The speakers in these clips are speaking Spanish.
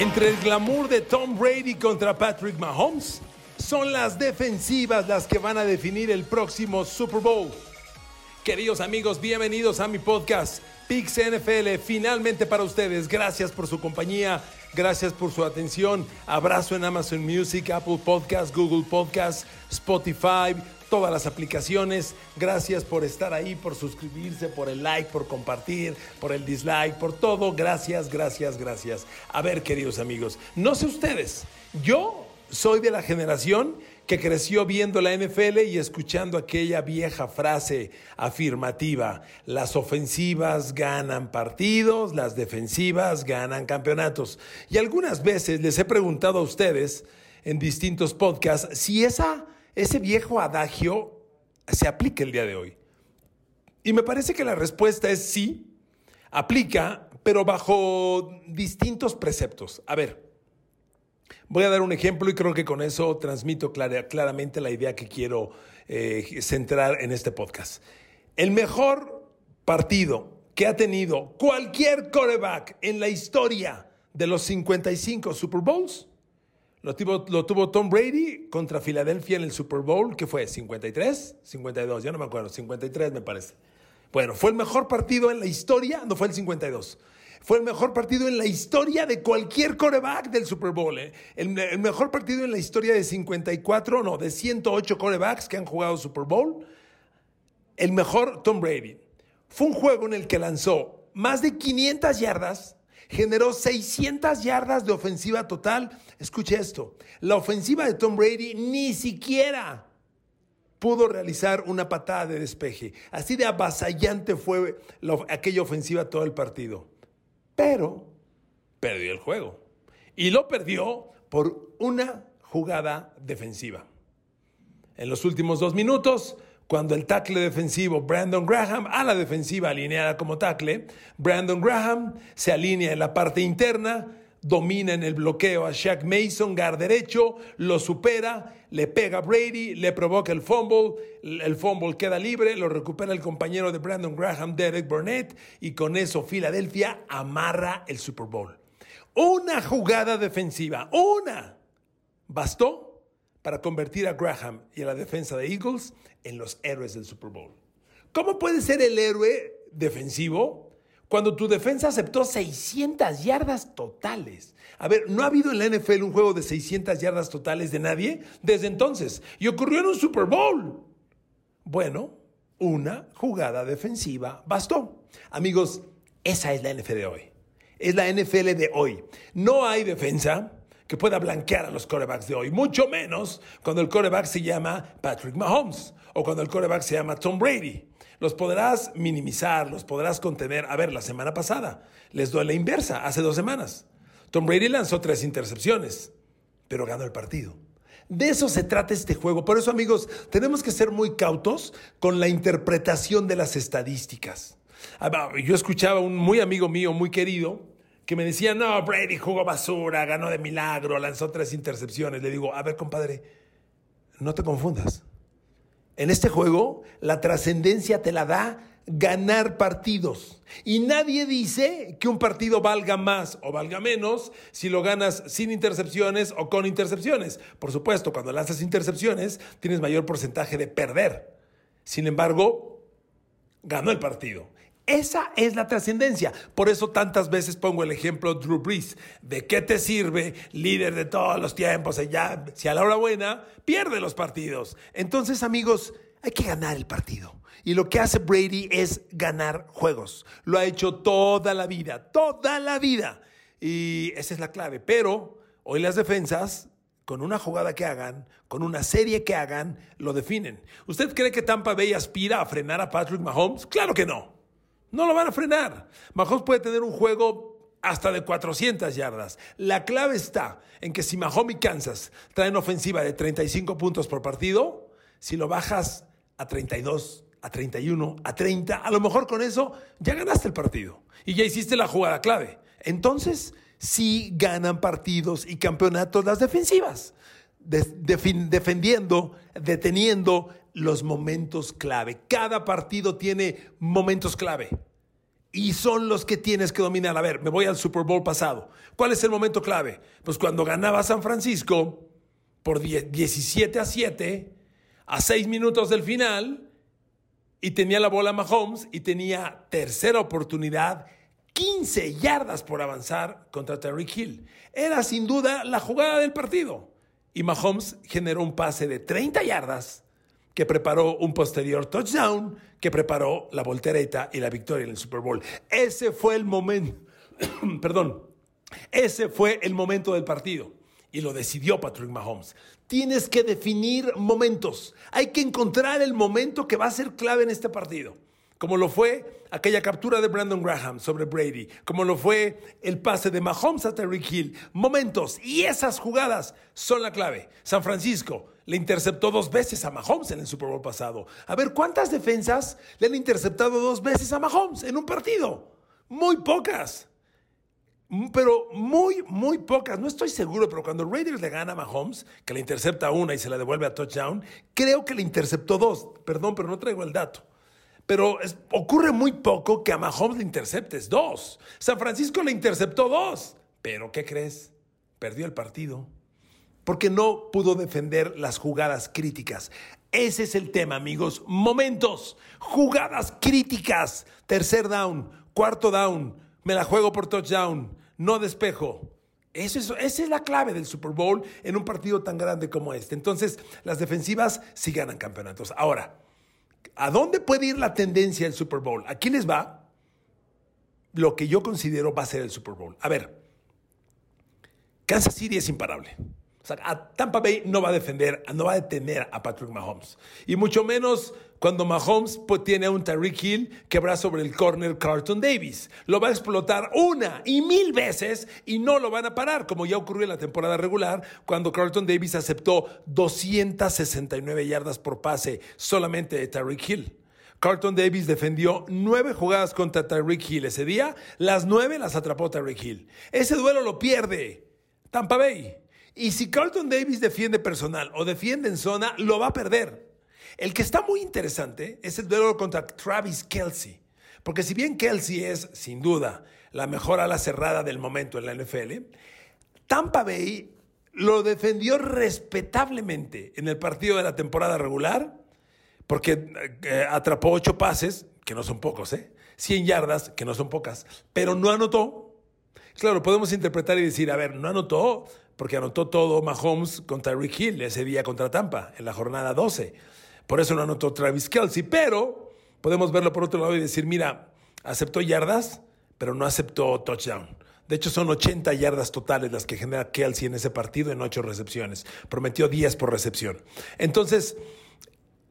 Entre el glamour de Tom Brady contra Patrick Mahomes, son las defensivas las que van a definir el próximo Super Bowl. Queridos amigos, bienvenidos a mi podcast Pix NFL, finalmente para ustedes. Gracias por su compañía, gracias por su atención. Abrazo en Amazon Music, Apple Podcast, Google Podcast, Spotify, todas las aplicaciones. Gracias por estar ahí, por suscribirse, por el like, por compartir, por el dislike, por todo. Gracias, gracias, gracias. A ver, queridos amigos, no sé ustedes, yo soy de la generación que creció viendo la NFL y escuchando aquella vieja frase afirmativa, las ofensivas ganan partidos, las defensivas ganan campeonatos. Y algunas veces les he preguntado a ustedes en distintos podcasts si esa, ese viejo adagio se aplica el día de hoy. Y me parece que la respuesta es sí, aplica, pero bajo distintos preceptos. A ver, Voy a dar un ejemplo y creo que con eso transmito claramente la idea que quiero eh, centrar en este podcast. El mejor partido que ha tenido cualquier coreback en la historia de los 55 Super Bowls lo tuvo, lo tuvo Tom Brady contra Filadelfia en el Super Bowl, que fue 53, 52, ya no me acuerdo, 53 me parece. Bueno, fue el mejor partido en la historia, no fue el 52 fue el mejor partido en la historia de cualquier coreback del Super Bowl. ¿eh? El, mejor partido en la historia de 54, no, de 108 corebacks que han jugado Super Bowl. El mejor Tom Brady. Fue un juego en el que lanzó más de 500 yardas, generó 600 yardas de ofensiva total. Escuche esto, la ofensiva de Tom Brady ni siquiera pudo realizar una patada de despeje. Así de avasallante fue aquella ofensiva todo el partido pero perdió el juego. Y lo perdió por una jugada defensiva. En los últimos dos minutos, cuando el tackle defensivo Brandon Graham, a la defensiva alineada como tackle, Brandon Graham se alinea en la parte interna, domina en el bloqueo a Shaq Mason, guard derecho, lo supera, le pega a Brady, le provoca el fumble, el fumble queda libre, lo recupera el compañero de Brandon Graham, Derek Burnett, y con eso Filadelfia amarra el Super Bowl. Una jugada defensiva, una, bastó para convertir a Graham y a la defensa de Eagles en los héroes del Super Bowl. ¿Cómo puede ser el héroe defensivo? Cuando tu defensa aceptó 600 yardas totales. A ver, no ha habido en la NFL un juego de 600 yardas totales de nadie desde entonces. Y ocurrió en un Super Bowl. Bueno, una jugada defensiva bastó. Amigos, esa es la NFL de hoy. Es la NFL de hoy. No hay defensa que pueda blanquear a los corebacks de hoy, mucho menos cuando el coreback se llama Patrick Mahomes o cuando el coreback se llama Tom Brady. Los podrás minimizar, los podrás contener. A ver, la semana pasada les doy la inversa, hace dos semanas. Tom Brady lanzó tres intercepciones, pero ganó el partido. De eso se trata este juego. Por eso, amigos, tenemos que ser muy cautos con la interpretación de las estadísticas. Ah, yo escuchaba a un muy amigo mío, muy querido, que me decía, no, Brady jugó basura, ganó de milagro, lanzó tres intercepciones. Le digo, a ver, compadre, no te confundas. En este juego, la trascendencia te la da ganar partidos. Y nadie dice que un partido valga más o valga menos si lo ganas sin intercepciones o con intercepciones. Por supuesto, cuando lanzas intercepciones, tienes mayor porcentaje de perder. Sin embargo, ganó el partido. Esa es la trascendencia. Por eso tantas veces pongo el ejemplo Drew Brees. ¿De qué te sirve, líder de todos los tiempos? Ya, si a la hora buena, pierde los partidos. Entonces, amigos, hay que ganar el partido. Y lo que hace Brady es ganar juegos. Lo ha hecho toda la vida, toda la vida. Y esa es la clave. Pero hoy las defensas con una jugada que hagan, con una serie que hagan, lo definen. ¿Usted cree que Tampa Bay aspira a frenar a Patrick Mahomes? Claro que no. No lo van a frenar. Mahomes puede tener un juego hasta de 400 yardas. La clave está en que si Mahomes y Kansas traen ofensiva de 35 puntos por partido, si lo bajas a 32, a 31, a 30, a lo mejor con eso ya ganaste el partido y ya hiciste la jugada clave. Entonces, sí ganan partidos y campeonatos las defensivas, defendiendo, deteniendo los momentos clave. Cada partido tiene momentos clave. y son los que tienes que dominar. A ver, me voy al Super Bowl pasado. ¿Cuál es el momento clave? Pues cuando ganaba San Francisco por 17 a 7, a 6 minutos del final, y tenía la bola Mahomes y tenía tercera oportunidad, 15 yardas por avanzar contra Terry Hill. Era sin duda la jugada del partido. Y Mahomes generó un pase de 30 yardas que preparó un posterior touchdown, que preparó la voltereta y la victoria en el Super Bowl. Ese fue el momento, perdón, ese fue el momento del partido y lo decidió Patrick Mahomes. Tienes que definir momentos. Hay que encontrar el momento que va a ser clave en este partido. Como lo fue aquella captura de Brandon Graham sobre Brady, como lo fue el pase de Mahomes a Terry Hill. Momentos y esas jugadas son la clave. San Francisco le interceptó dos veces a Mahomes en el Super Bowl pasado. A ver, ¿cuántas defensas le han interceptado dos veces a Mahomes en un partido? Muy pocas. Pero muy, muy pocas. No estoy seguro, pero cuando Raiders le gana a Mahomes, que le intercepta una y se la devuelve a touchdown, creo que le interceptó dos. Perdón, pero no traigo el dato. Pero ocurre muy poco que a Mahomes le interceptes dos. San Francisco le interceptó dos. Pero ¿qué crees? Perdió el partido porque no pudo defender las jugadas críticas. Ese es el tema, amigos. Momentos, jugadas críticas. Tercer down, cuarto down, me la juego por touchdown, no despejo. Eso es, esa es la clave del Super Bowl en un partido tan grande como este. Entonces, las defensivas sí ganan campeonatos. Ahora, ¿a dónde puede ir la tendencia del Super Bowl? Aquí les va lo que yo considero va a ser el Super Bowl. A ver, Kansas City es imparable Tampa Bay no va a defender, no va a detener a Patrick Mahomes. Y mucho menos cuando Mahomes pues, tiene a un Tyreek Hill que va sobre el corner Carlton Davis. Lo va a explotar una y mil veces y no lo van a parar, como ya ocurrió en la temporada regular, cuando Carlton Davis aceptó 269 yardas por pase solamente de Tyreek Hill. Carlton Davis defendió nueve jugadas contra Tyreek Hill ese día, las nueve las atrapó Tyreek Hill. Ese duelo lo pierde Tampa Bay. Y si Carlton Davis defiende personal o defiende en zona, lo va a perder. El que está muy interesante es el duelo contra Travis Kelsey. Porque si bien Kelsey es, sin duda, la mejor ala cerrada del momento en la NFL, Tampa Bay lo defendió respetablemente en el partido de la temporada regular, porque eh, atrapó ocho pases, que no son pocos, ¿eh? 100 yardas, que no son pocas, pero no anotó. Claro, podemos interpretar y decir, a ver, no anotó, porque anotó todo Mahomes contra Rick Hill ese día contra Tampa, en la jornada 12. Por eso no anotó Travis Kelsey, pero podemos verlo por otro lado y decir, mira, aceptó yardas, pero no aceptó touchdown. De hecho, son 80 yardas totales las que genera Kelsey en ese partido en 8 recepciones. Prometió 10 por recepción. Entonces,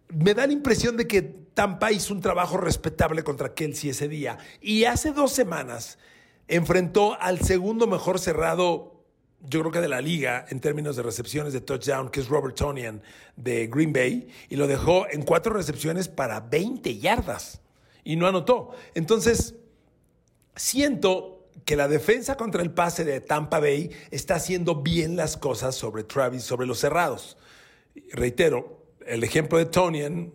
me da la impresión de que Tampa hizo un trabajo respetable contra Kelsey ese día. Y hace dos semanas enfrentó al segundo mejor cerrado yo creo que de la liga en términos de recepciones de touchdown, que es Robert Tonian de Green Bay, y lo dejó en cuatro recepciones para 20 yardas y no anotó. Entonces, siento que la defensa contra el pase de Tampa Bay está haciendo bien las cosas sobre Travis, sobre los cerrados. Reitero, el ejemplo de Tonian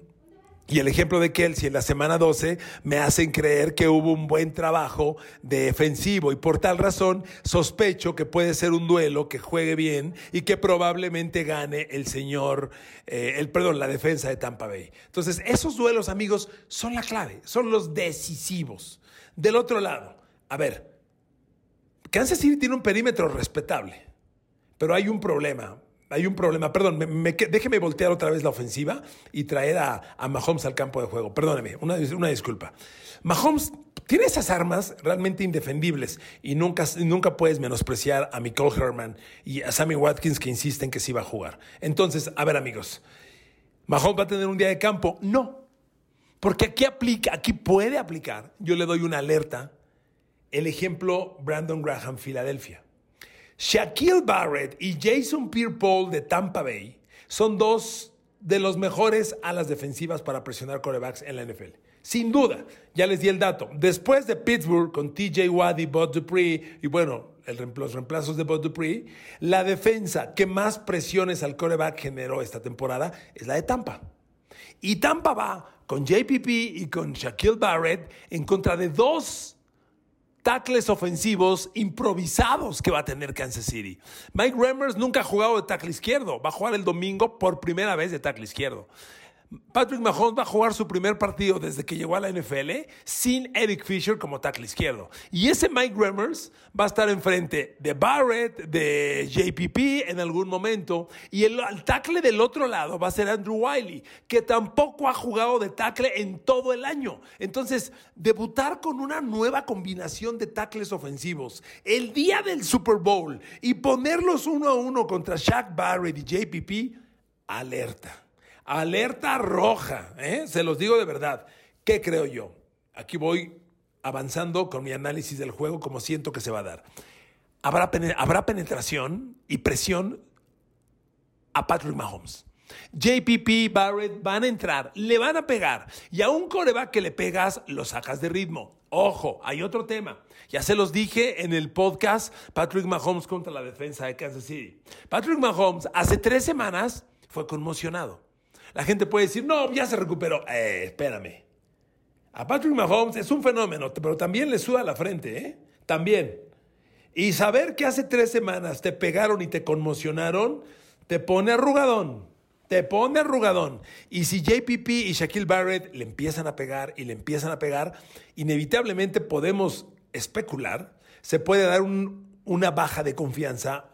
y el ejemplo de Kelsey en la semana 12 me hacen creer que hubo un buen trabajo defensivo y por tal razón sospecho que puede ser un duelo que juegue bien y que probablemente gane el señor, eh, el perdón, la defensa de Tampa Bay. Entonces, esos duelos, amigos, son la clave, son los decisivos. Del otro lado, a ver, Kansas City tiene un perímetro respetable, pero hay un problema hay un problema. Perdón, déjeme voltear otra vez la ofensiva y traer a, Mahomes al campo de juego. Perdóneme, una, una, disculpa. Mahomes tiene esas armas realmente indefendibles y nunca, nunca puedes menospreciar a Nicole Herman y a Sammy Watkins que insisten que sí va a jugar. Entonces, a ver, amigos, ¿Mahomes va a tener un día de campo? No. Porque aquí aplica, aquí puede aplicar. Yo le doy una alerta. El ejemplo Brandon Graham, Filadelfia. Shaquille Barrett y Jason Pierre-Paul de Tampa Bay son dos de los mejores alas defensivas para presionar corebacks en la NFL. Sin duda, ya les di el dato. Después de Pittsburgh con TJ Watt y Bud Dupree, y bueno, los reemplazos de Bud Dupree, la defensa que más presiones al coreback generó esta temporada es la de Tampa. Y Tampa va con JPP y con Shaquille Barrett en contra de dos tackles ofensivos improvisados que va a tener Kansas City. Mike Remmers nunca ha jugado de tackle izquierdo, va a jugar el domingo por primera vez de tackle izquierdo. Patrick Mahomes va a jugar su primer partido desde que llegó a la NFL sin Eric Fisher como tackle izquierdo. Y ese Mike Remmers va a estar enfrente de Barrett, de JPP en algún momento. Y el, tackle del otro lado va a ser Andrew Wiley, que tampoco ha jugado de tackle en todo el año. Entonces, debutar con una nueva combinación de tackles ofensivos el día del Super Bowl y ponerlos uno a uno contra Shaq Barrett y JPP, alerta. Alerta roja, ¿eh? se los digo de verdad. ¿Qué creo yo? Aquí voy avanzando con mi análisis del juego como siento que se va a dar. Habrá, habrá penetración y presión a Patrick Mahomes. JPP, Barrett van a entrar, le van a pegar. Y a un coreback que le pegas, lo sacas de ritmo. Ojo, hay otro tema. Ya se los dije en el podcast Patrick Mahomes contra la defensa de Kansas City. Patrick Mahomes hace tres semanas fue conmocionado. La gente puede decir, no, ya se recuperó. Eh, espérame. A Patrick Mahomes es un fenómeno, pero también le suda la frente, ¿eh? También. Y saber que hace tres semanas te pegaron y te conmocionaron, te pone arrugadón. Te pone arrugadón. Y si JPP y Shaquille Barrett le empiezan a pegar y le empiezan a pegar, inevitablemente podemos especular, se puede dar una baja de confianza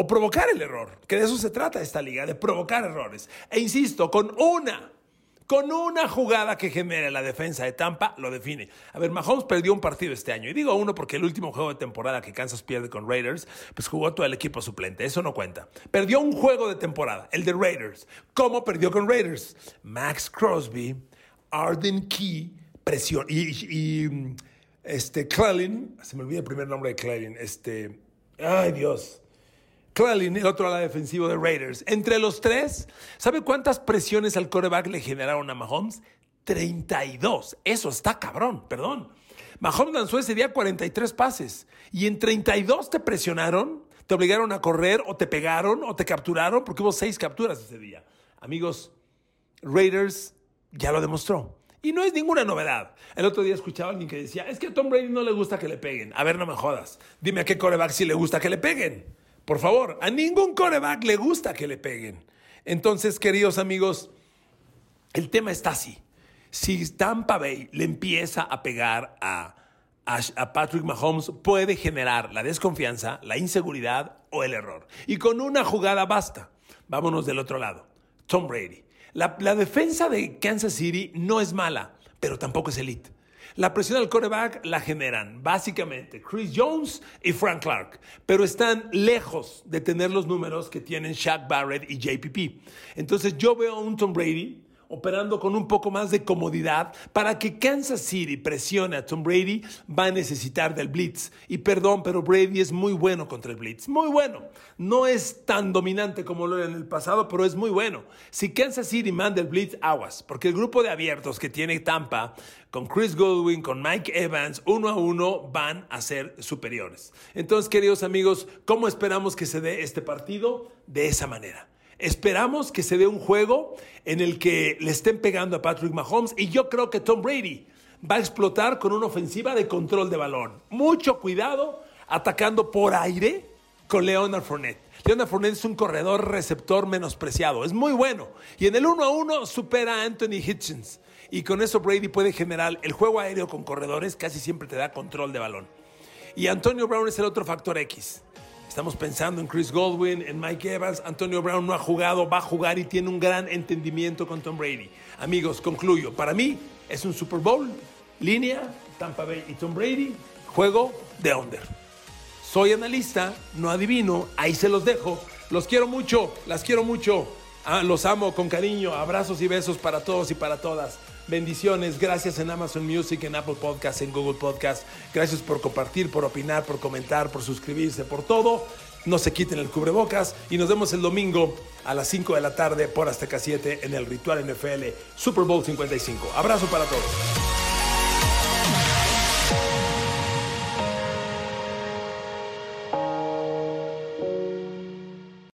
o provocar el error, que de eso se trata esta liga, de provocar errores. E insisto, con una, con una jugada que genere la defensa de Tampa, lo define. A ver, Mahomes perdió un partido este año, y digo uno porque el último juego de temporada que Kansas pierde con Raiders, pues jugó todo el equipo suplente, eso no cuenta. Perdió un juego de temporada, el de Raiders. ¿Cómo perdió con Raiders? Max Crosby, Arden Key, presión, y, este, Clelin, se me olvida el primer nombre de Clelin, este, ay Dios. El otro ala defensivo de Raiders. Entre los tres, ¿sabe cuántas presiones al coreback le generaron a Mahomes? 32. Eso está cabrón, perdón. Mahomes lanzó ese día 43 pases y en 32 te presionaron, te obligaron a correr o te pegaron o te capturaron porque hubo seis capturas ese día. Amigos, Raiders ya lo demostró. Y no es ninguna novedad. El otro día escuchaba a alguien que decía, es que a Tom Brady no le gusta que le peguen. A ver, no me jodas. Dime a qué coreback sí le gusta que le peguen. Por favor, a ningún coreback le gusta que le peguen. Entonces, queridos amigos, el tema está así. Si Tampa Bay le empieza a pegar a, Patrick Mahomes, puede generar la desconfianza, la inseguridad o el error. Y con una jugada basta. Vámonos del otro lado. Tom Brady. La defensa de Kansas City no es mala, pero tampoco es elite. La presión al coreback la generan básicamente Chris Jones y Frank Clark, pero están lejos de tener los números que tienen Shaq Barrett y JPP. Entonces yo veo a un Tom Brady operando con un poco más de comodidad, para que Kansas City presione a Tom Brady, va a necesitar del blitz. Y perdón, pero Brady es muy bueno contra el blitz, muy bueno. No es tan dominante como lo era en el pasado, pero es muy bueno. Si Kansas City manda el blitz, aguas, porque el grupo de abiertos que tiene Tampa, con Chris Goldwyn, con Mike Evans, uno a uno, van a ser superiores. Entonces, queridos amigos, ¿cómo esperamos que se dé este partido? De esa manera Esperamos que se dé un juego en el que le estén pegando a Patrick Mahomes y yo creo que Tom Brady va a explotar con una ofensiva de control de balón. Mucho cuidado atacando por aire con Leonard Fournette. Leonard Fournette es un corredor receptor menospreciado, es muy bueno. Y en el 1 a 1 supera a Anthony Hitchens. Y con eso Brady puede generar el juego aéreo con corredores, casi siempre te da control de balón. Y Antonio Brown es el otro factor X. Estamos pensando en Chris Goldwyn, en Mike Evans. Antonio Brown no ha jugado, va a jugar y tiene un gran entendimiento con Tom Brady. Amigos, concluyo. Para mí es un Super Bowl, línea, Tampa Bay y Tom Brady, juego de under. Soy analista, no adivino, ahí se los dejo. Los quiero mucho, las quiero mucho. Ah, los amo con cariño. Abrazos y besos para todos y para todas. Bendiciones, gracias en Amazon Music, en Apple Podcast, en Google Podcast. Gracias por compartir, por opinar, por comentar, por suscribirse, por todo. No se quiten el cubrebocas y nos vemos el domingo a las 5 de la tarde por Azteca 7 en el Ritual NFL Super Bowl 55. Abrazo para todos.